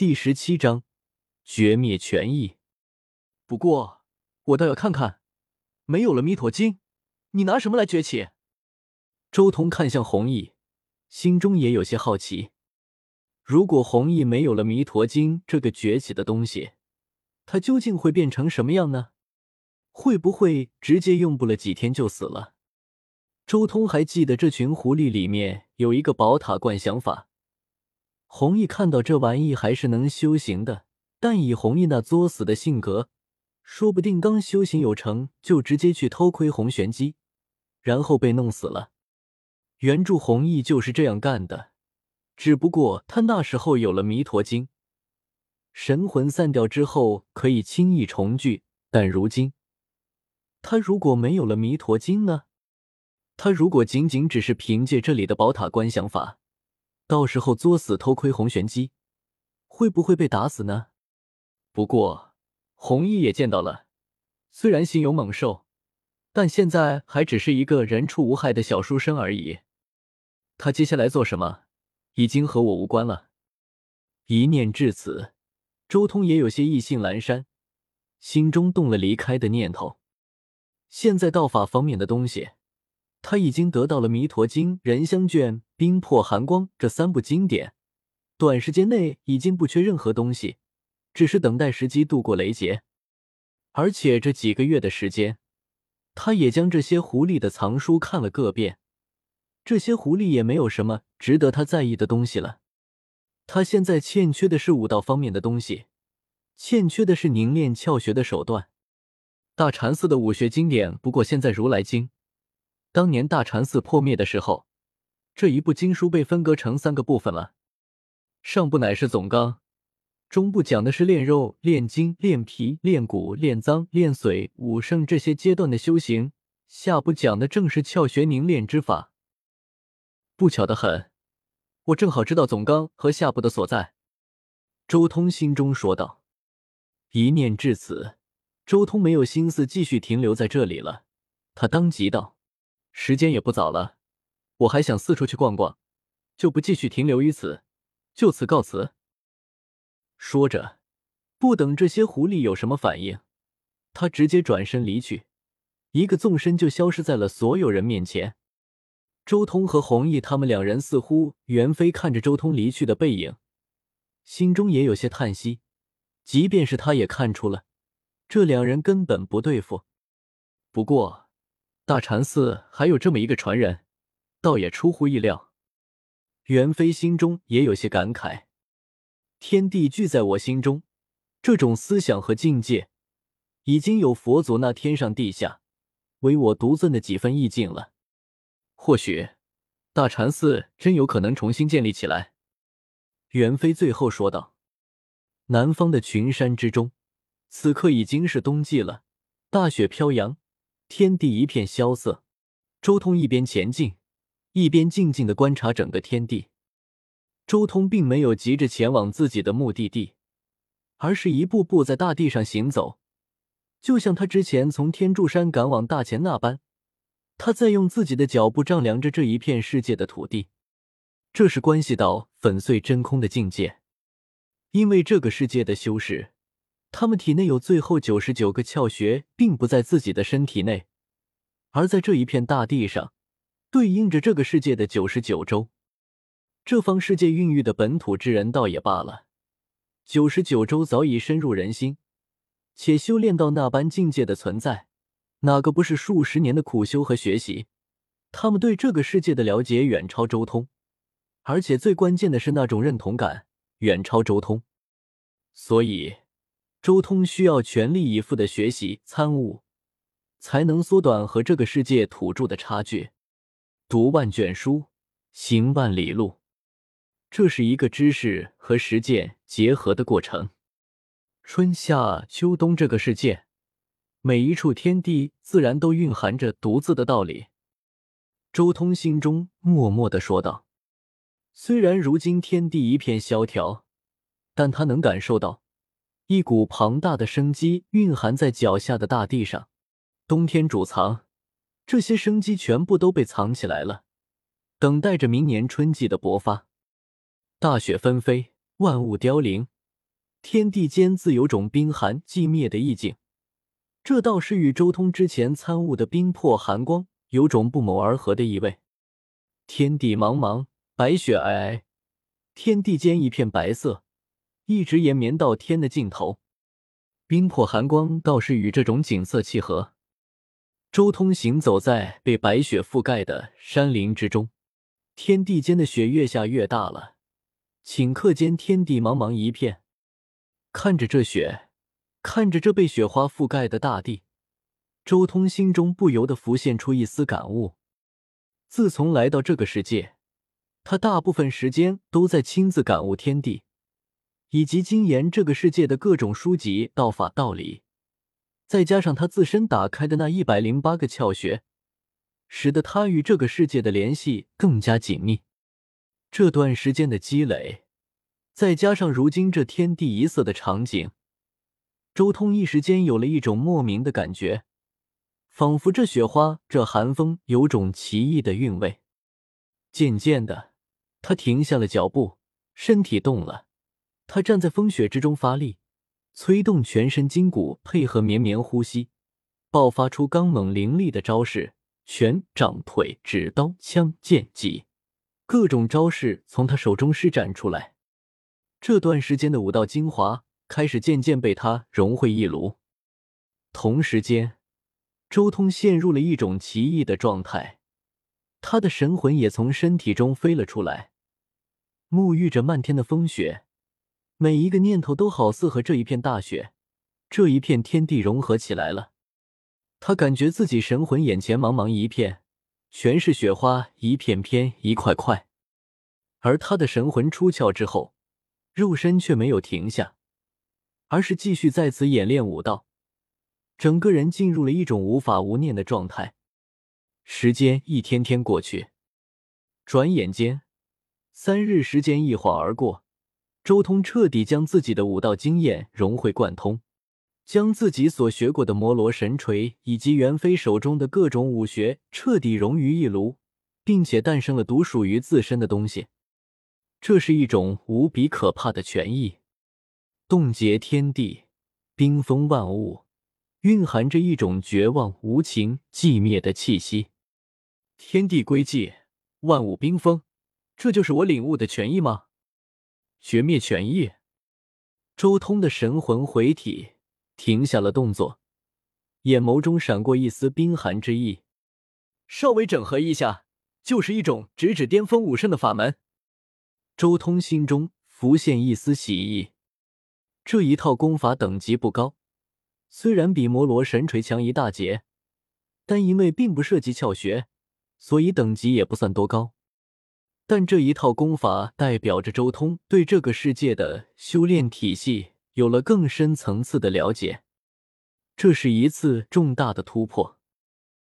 第十七章绝灭权益。不过，我倒要看看，没有了弥陀经，你拿什么来崛起？周通看向弘毅，心中也有些好奇。如果弘毅没有了弥陀经这个崛起的东西，他究竟会变成什么样呢？会不会直接用不了几天就死了？周通还记得这群狐狸里面有一个宝塔观想法。弘毅看到这玩意还是能修行的，但以弘毅那作死的性格，说不定刚修行有成就直接去偷窥红玄机，然后被弄死了。原著弘毅就是这样干的，只不过他那时候有了弥陀经，神魂散掉之后可以轻易重聚。但如今，他如果没有了弥陀经呢？他如果仅仅只是凭借这里的宝塔观想法？到时候作死偷窥红玄机，会不会被打死呢？不过红衣也见到了，虽然心有猛兽，但现在还只是一个人畜无害的小书生而已。他接下来做什么，已经和我无关了。一念至此，周通也有些意兴阑珊，心中动了离开的念头。现在道法方面的东西。他已经得到了《弥陀经》《人香卷》《冰魄寒光》这三部经典，短时间内已经不缺任何东西，只是等待时机度过雷劫。而且这几个月的时间，他也将这些狐狸的藏书看了个遍，这些狐狸也没有什么值得他在意的东西了。他现在欠缺的是武道方面的东西，欠缺的是凝练窍穴的手段。大禅寺的武学经典不过现在如来经。当年大禅寺破灭的时候，这一部经书被分割成三个部分了。上部乃是总纲，中部讲的是炼肉、炼筋、炼皮、炼骨、炼脏、炼髓、武圣这些阶段的修行，下部讲的正是窍穴凝练之法。不巧的很，我正好知道总纲和下部的所在。周通心中说道。一念至此，周通没有心思继续停留在这里了，他当即道。时间也不早了，我还想四处去逛逛，就不继续停留于此，就此告辞。说着，不等这些狐狸有什么反应，他直接转身离去，一个纵身就消失在了所有人面前。周通和弘毅他们两人似乎，袁飞看着周通离去的背影，心中也有些叹息。即便是他也看出了，这两人根本不对付。不过。大禅寺还有这么一个传人，倒也出乎意料。袁飞心中也有些感慨：天地聚在我心中，这种思想和境界，已经有佛祖那天上地下唯我独尊的几分意境了。或许，大禅寺真有可能重新建立起来。袁飞最后说道：“南方的群山之中，此刻已经是冬季了，大雪飘扬。”天地一片萧瑟，周通一边前进，一边静静的观察整个天地。周通并没有急着前往自己的目的地，而是一步步在大地上行走，就像他之前从天柱山赶往大前那般，他在用自己的脚步丈量着这一片世界的土地。这是关系到粉碎真空的境界，因为这个世界的修士。他们体内有最后九十九个窍穴，并不在自己的身体内，而在这一片大地上，对应着这个世界的九十九州。这方世界孕育的本土之人倒也罢了，九十九州早已深入人心，且修炼到那般境界的存在，哪个不是数十年的苦修和学习？他们对这个世界的了解远超周通，而且最关键的是那种认同感远超周通，所以。周通需要全力以赴的学习参悟，才能缩短和这个世界土著的差距。读万卷书，行万里路，这是一个知识和实践结合的过程。春夏秋冬这个世界，每一处天地自然都蕴含着独自的道理。周通心中默默的说道：“虽然如今天地一片萧条，但他能感受到。”一股庞大的生机蕴含在脚下的大地上，冬天主藏，这些生机全部都被藏起来了，等待着明年春季的勃发。大雪纷飞，万物凋零，天地间自有种冰寒寂灭的意境，这倒是与周通之前参悟的冰魄寒光有种不谋而合的意味。天地茫茫，白雪皑皑，天地间一片白色，一直延绵到天的尽头。冰魄寒光倒是与这种景色契合。周通行走在被白雪覆盖的山林之中，天地间的雪越下越大了，顷刻间天地茫茫一片。看着这雪，看着这被雪花覆盖的大地，周通心中不由得浮现出一丝感悟。自从来到这个世界，他大部分时间都在亲自感悟天地，以及精研这个世界的各种书籍、道法、道理。再加上他自身打开的那一百零八个窍穴，使得他与这个世界的联系更加紧密。这段时间的积累。再加上如今这天地一色的场景，周通一时间有了一种莫名的感觉，仿佛这雪花、这寒风有种奇异的韵味。渐渐的，他停下了脚步，身体动了。他站在风雪之中发力，催动全身筋骨，配合绵绵呼吸，爆发出刚猛凌厉的招式，拳、掌、腿、指、刀、枪、剑、戟，各种招式从他手中施展出来。这段时间的武道精华开始渐渐被他融会一炉。同时间，周通陷入了一种奇异的状态，他的神魂也从身体中飞了出来，沐浴着漫天的风雪，每一个念头都好似和这一片大雪、这一片天地融合起来了。他感觉自己神魂眼前茫茫一片，全是雪花，一片片，一块块。而他的神魂出窍之后。肉身却没有停下，而是继续在此演练武道，整个人进入了一种无法无念的状态。时间一天天过去，转眼间，三日时间一晃而过。周通彻底将自己的武道经验融会贯通，将自己所学过的摩罗神锤以及袁飞手中的各种武学彻底融于一炉，并且诞生了独属于自身的东西。这是一种无比可怕的权益，冻结天地，冰封万物，蕴含着一种绝望、无情、寂灭的气息。天地归寂，万物冰封，这就是我领悟的权益吗？绝灭权益。周通的神魂回体，停下了动作，眼眸中闪过一丝冰寒之意。稍微整合一下，就是一种直指巅峰武圣的法门。周通心中浮现一丝喜意，这一套功法等级不高，虽然比摩罗神锤强一大截，但因为并不涉及窍穴，所以等级也不算多高。但这一套功法代表着周通对这个世界的修炼体系有了更深层次的了解，这是一次重大的突破。